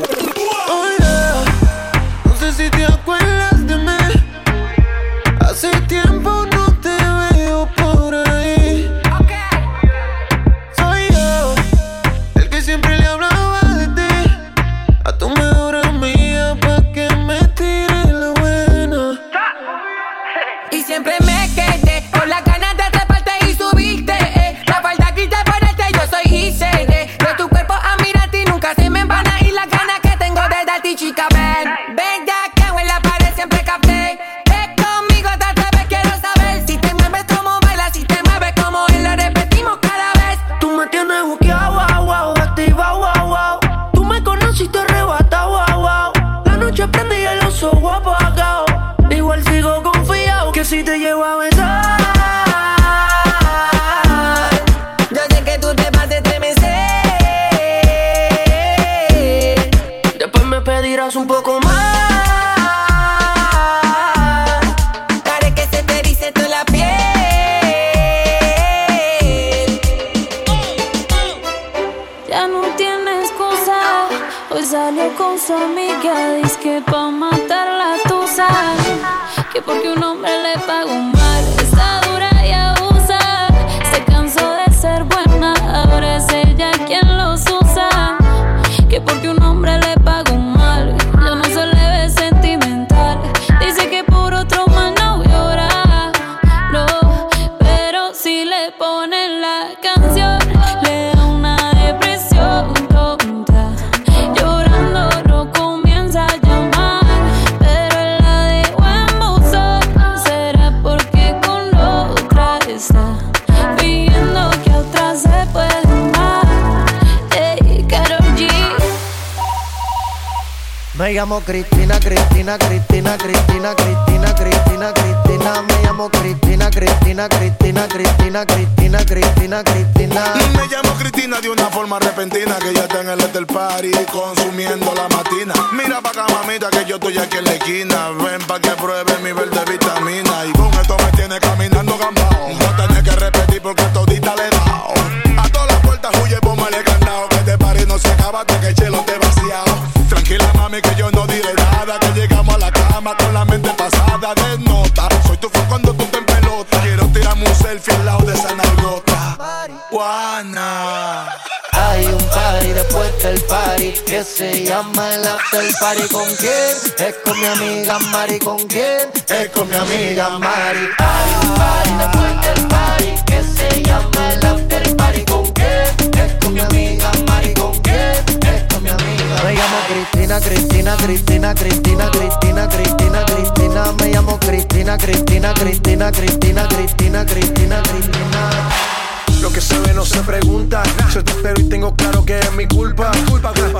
Ooh. un poco más. Para que se te dice toda la piel. Ya no tiene excusa. Hoy salió con su amiga. Dice que pa' matar la tusa. Que porque uno llamo Cristina, Cristina, Cristina, Cristina, Cristina, Cristina, Cristina. Me llamo Cristina, Cristina, Cristina, Cristina, Cristina, Cristina, Cristina. Me llamo Cristina de una forma repentina que ya está en el del party consumiendo la matina. Mira pa' acá, mamita, que yo estoy aquí en la esquina. Ven pa' que pruebe mi verde que se llama el after party. ¿Con quién? Es con mi amiga Mari. ¿Con quién? Es con mi amiga Mari. Un party después del party que se llama el after party. ¿Con quién? Es con mi amiga Mari. ¿Con quién? Me llamo Cristina, Cristina, Cristina, Cristina, Cristina, Cristina, Cristina. Me llamo Cristina, Cristina, Cristina, Cristina, Cristina, Cristina, Cristina. Lo que se ve no se pregunta. Yo te espero y tengo claro que es mi culpa. Culpa, culpa.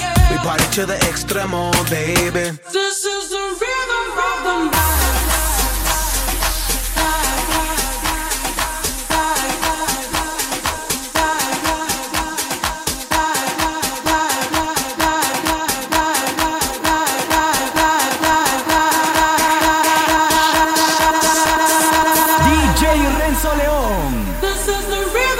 We party to the extremo, baby. This is the rhythm of the night. DJ Renzo León. This is the rhythm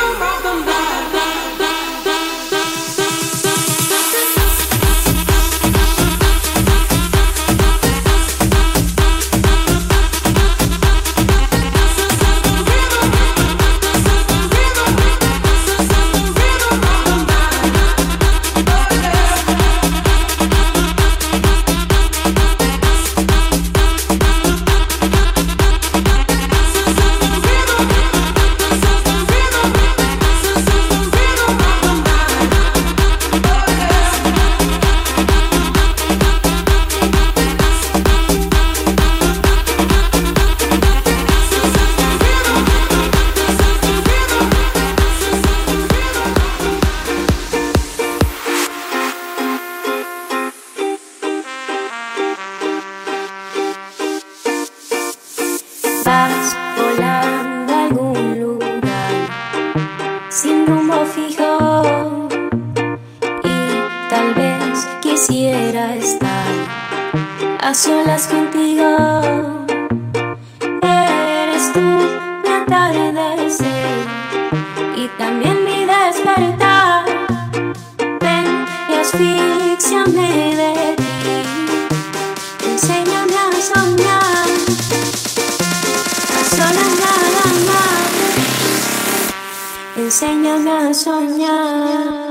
solas contigo. Eres tú mi atardecer y también mi despertar. Ven y asfixiame de ti. Enséñame a soñar. A solas nada más. Enséñame a soñar.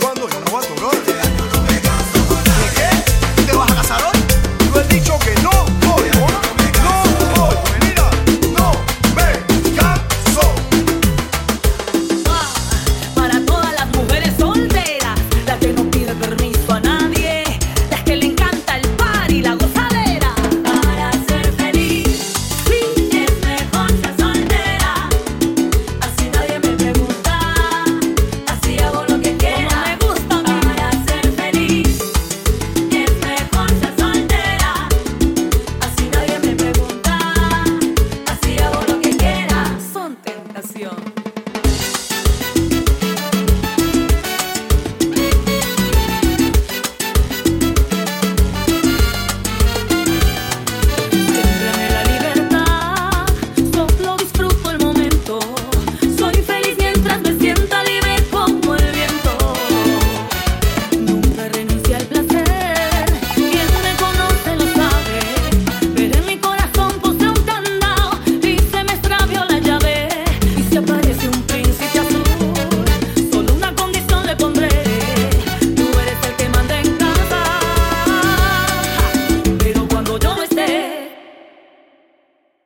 cuándo y no a tu rol. Te vas a casar hoy. Tú has dicho que no.